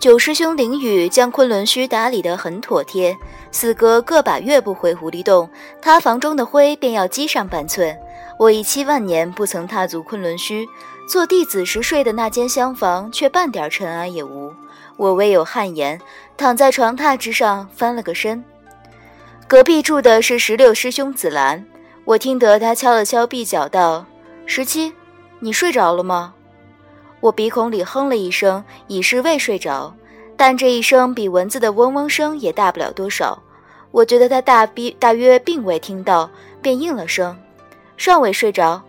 九师兄林宇将昆仑虚打理得很妥帖，四哥个把月不回狐狸洞，他房中的灰便要积上半寸。我已七万年不曾踏足昆仑虚，做弟子时睡的那间厢房却半点尘埃也无。我唯有汗颜，躺在床榻之上翻了个身。隔壁住的是十六师兄紫兰，我听得他敲了敲壁角，道：“十七，你睡着了吗？”我鼻孔里哼了一声，已是未睡着，但这一声比蚊子的嗡嗡声也大不了多少。我觉得他大逼大约并未听到，便应了声：“尚未睡着。”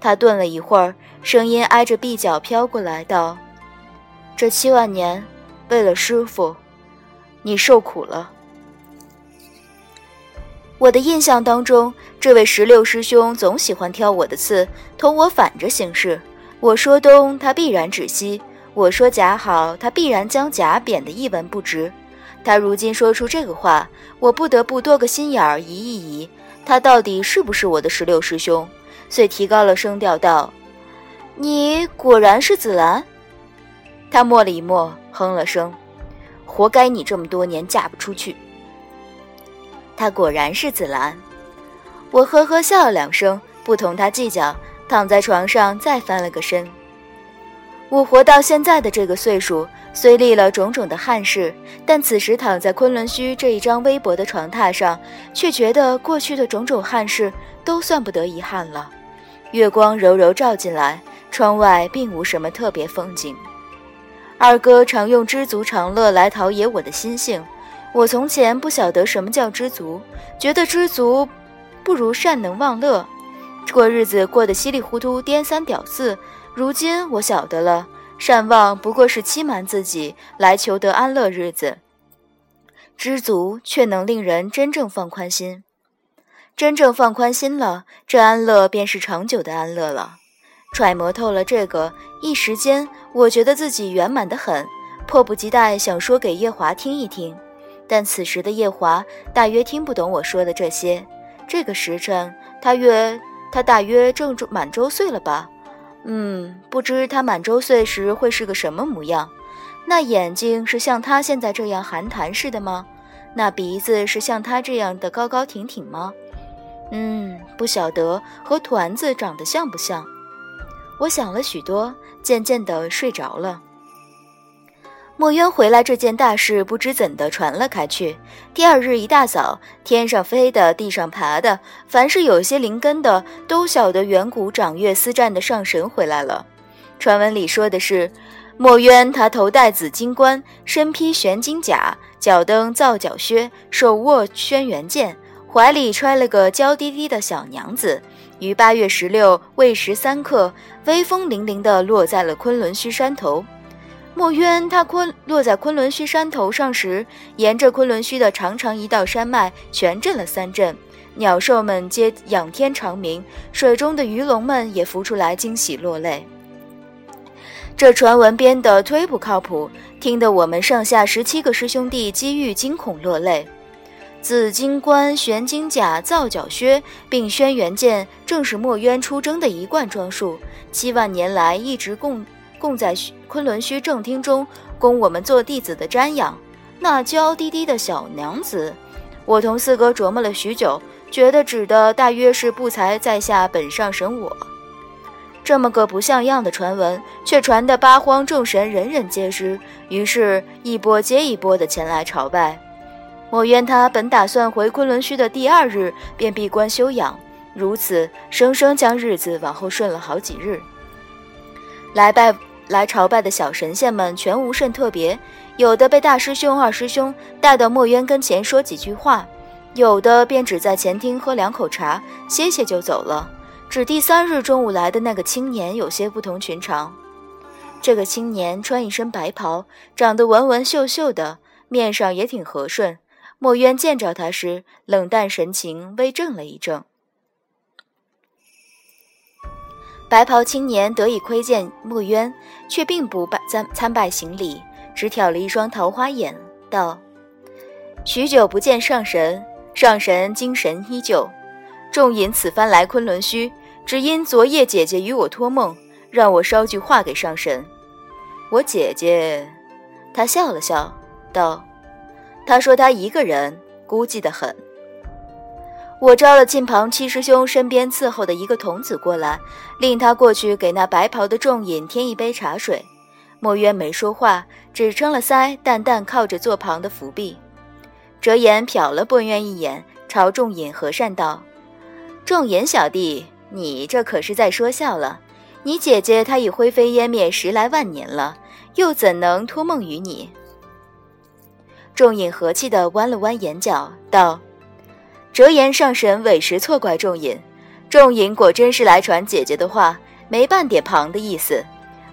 他顿了一会儿，声音挨着壁角飘过来，道：“这七万年，为了师傅，你受苦了。”我的印象当中，这位十六师兄总喜欢挑我的刺，同我反着行事。我说东，他必然指西；我说假好，他必然将假贬得一文不值。他如今说出这个话，我不得不多个心眼儿，疑一疑，他到底是不是我的十六师兄？遂提高了声调道：“你果然是紫兰。”他默了一默，哼了声：“活该你这么多年嫁不出去。”他果然是紫兰。我呵呵笑了两声，不同他计较。躺在床上，再翻了个身。我活到现在的这个岁数，虽历了种种的憾事，但此时躺在昆仑虚这一张微薄的床榻上，却觉得过去的种种憾事都算不得遗憾了。月光柔柔照进来，窗外并无什么特别风景。二哥常用知足常乐来陶冶我的心性。我从前不晓得什么叫知足，觉得知足不如善能忘乐。过日子过得稀里糊涂，颠三倒四。如今我晓得了，善忘不过是欺瞒自己来求得安乐日子。知足却能令人真正放宽心，真正放宽心了，这安乐便是长久的安乐了。揣摩透了这个，一时间我觉得自己圆满的很，迫不及待想说给夜华听一听。但此时的夜华大约听不懂我说的这些。这个时辰，他约。他大约正满周岁了吧？嗯，不知他满周岁时会是个什么模样？那眼睛是像他现在这样寒潭似的吗？那鼻子是像他这样的高高挺挺吗？嗯，不晓得和团子长得像不像？我想了许多，渐渐的睡着了。墨渊回来这件大事，不知怎的传了开去。第二日一大早，天上飞的，地上爬的，凡是有些灵根的，都晓得远古掌月司战的上神回来了。传闻里说的是，墨渊他头戴紫金冠，身披玄金甲，脚蹬皂角靴，手握轩辕剑，怀里揣了个娇滴滴的小娘子，于八月十六未时三刻，威风凛凛地落在了昆仑虚山头。墨渊他昆落在昆仑虚山头上时，沿着昆仑虚的长长一道山脉，全震了三震，鸟兽们皆仰天长鸣，水中的鱼龙们也浮出来惊喜落泪。这传闻编的忒不靠谱，听得我们上下十七个师兄弟机遇惊恐落泪。紫金冠、玄金甲、皂角靴，并轩辕剑，正是墨渊出征的一贯装束，七万年来一直供。供在昆仑虚正厅中，供我们做弟子的瞻仰。那娇滴滴的小娘子，我同四哥琢磨了许久，觉得指的大约是不才在下本上神我。这么个不像样的传闻，却传得八荒众神人人皆知，于是，一波接一波的前来朝拜。墨渊他本打算回昆仑虚的第二日便闭关休养，如此生生将日子往后顺了好几日。来拜。来朝拜的小神仙们全无甚特别，有的被大师兄、二师兄带到墨渊跟前说几句话，有的便只在前厅喝两口茶，歇歇就走了。只第三日中午来的那个青年有些不同寻常。这个青年穿一身白袍，长得文文秀秀的，面上也挺和顺。墨渊见着他时，冷淡神情微怔了一怔。白袍青年得以窥见墨渊，却并不拜参参拜行礼，只挑了一双桃花眼，道：“许久不见上神，上神精神依旧。众引此番来昆仑虚，只因昨夜姐姐与我托梦，让我捎句话给上神。我姐姐……”他笑了笑，道：“她说她一个人孤寂的很。”我招了近旁七师兄身边伺候的一个童子过来，令他过去给那白袍的重隐添一杯茶水。墨渊没说话，只撑了腮，淡淡靠着座旁的扶壁。折颜瞟了墨渊一眼，朝仲隐和善道：“重隐小弟，你这可是在说笑了。你姐姐她已灰飞烟灭十来万年了，又怎能托梦于你？”重隐和气地弯了弯眼角，道。折颜上神委实错怪仲隐，仲隐果真是来传姐姐的话，没半点旁的意思。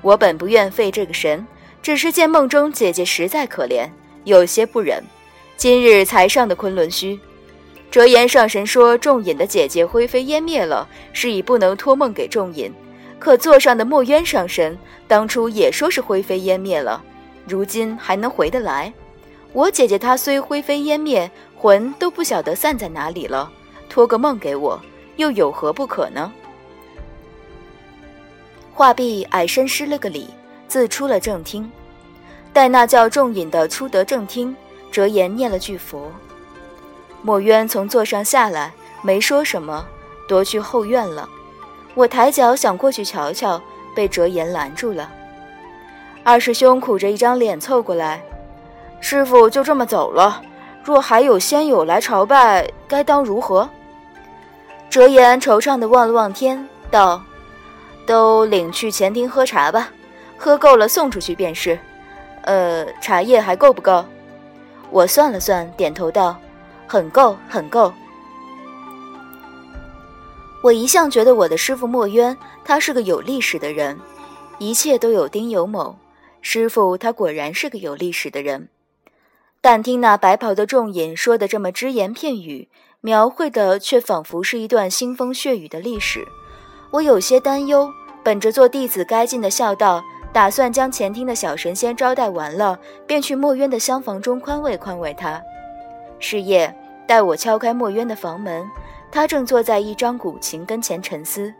我本不愿费这个神，只是见梦中姐姐实在可怜，有些不忍。今日才上的昆仑虚，折颜上神说仲隐的姐姐灰飞烟灭了，是已不能托梦给仲隐。可座上的墨渊上神当初也说是灰飞烟灭了，如今还能回得来？我姐姐她虽灰飞烟灭。魂都不晓得散在哪里了，托个梦给我，又有何不可呢？话毕，矮身施了个礼，自出了正厅。待那叫仲隐的出得正厅，折颜念了句佛。墨渊从座上下来，没说什么，踱去后院了。我抬脚想过去瞧瞧，被折颜拦住了。二师兄苦着一张脸凑过来，师傅就这么走了。若还有仙友来朝拜，该当如何？折颜惆怅地望了望天，道：“都领去前厅喝茶吧，喝够了送出去便是。呃，茶叶还够不够？”我算了算，点头道：“很够，很够。”我一向觉得我的师傅墨渊，他是个有历史的人，一切都有丁有某。师傅他果然是个有历史的人。但听那白袍的仲隐说的这么只言片语，描绘的却仿佛是一段腥风血雨的历史，我有些担忧。本着做弟子该尽的孝道，打算将前厅的小神仙招待完了，便去墨渊的厢房中宽慰宽慰他。是夜，待我敲开墨渊的房门，他正坐在一张古琴跟前沉思，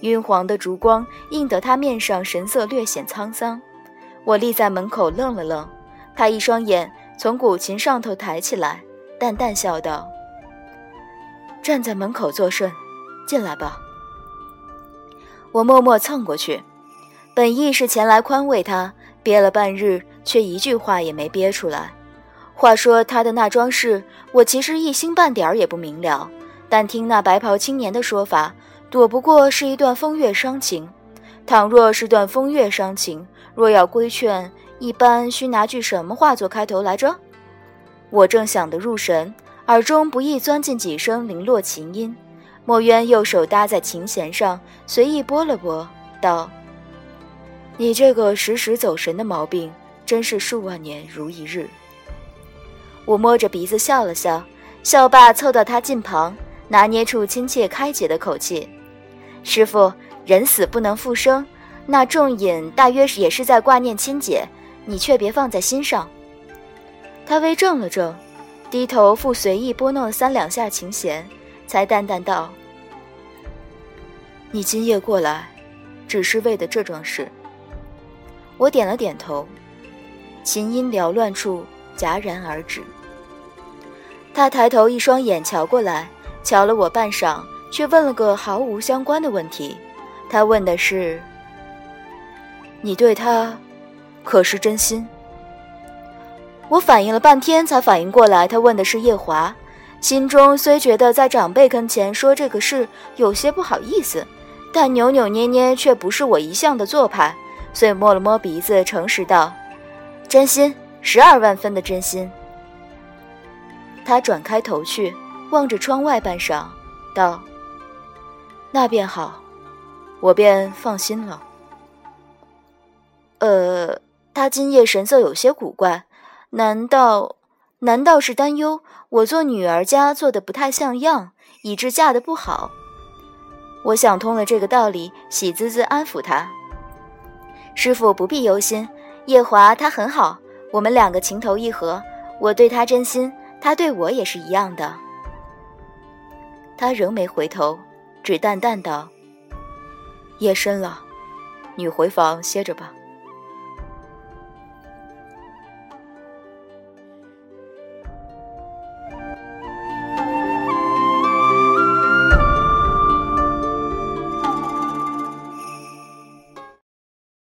晕黄的烛光映得他面上神色略显沧桑。我立在门口愣了愣，他一双眼。从古琴上头抬起来，淡淡笑道：“站在门口作甚？进来吧。”我默默蹭过去，本意是前来宽慰他，憋了半日，却一句话也没憋出来。话说他的那桩事，我其实一星半点儿也不明了，但听那白袍青年的说法，躲不过是一段风月伤情。倘若是段风月伤情，若要规劝。一般需拿句什么话做开头来着？我正想得入神，耳中不易钻进几声零落琴音。墨渊右手搭在琴弦上，随意拨了拨，道：“你这个时时走神的毛病，真是数万年如一日。”我摸着鼻子笑了笑，笑罢凑到他近旁，拿捏出亲切开解的口气：“师傅，人死不能复生，那仲隐大约也是在挂念亲姐。”你却别放在心上。他微怔了怔，低头复随意拨弄了三两下琴弦，才淡淡道：“你今夜过来，只是为的这桩事。”我点了点头，琴音缭乱处戛然而止。他抬头，一双眼瞧过来，瞧了我半晌，却问了个毫无相关的问题。他问的是：“你对他？”可是真心。我反应了半天，才反应过来，他问的是夜华。心中虽觉得在长辈跟前说这个事有些不好意思，但扭扭捏捏却不是我一向的做派，所以摸了摸鼻子，诚实道：“真心，十二万分的真心。”他转开头去，望着窗外半晌，道：“那便好，我便放心了。”呃。他今夜神色有些古怪，难道难道是担忧我做女儿家做的不太像样，以致嫁的不好？我想通了这个道理，喜滋滋安抚他：“师傅不必忧心，夜华他很好，我们两个情投意合，我对他真心，他对我也是一样的。”他仍没回头，只淡淡道：“夜深了，你回房歇着吧。”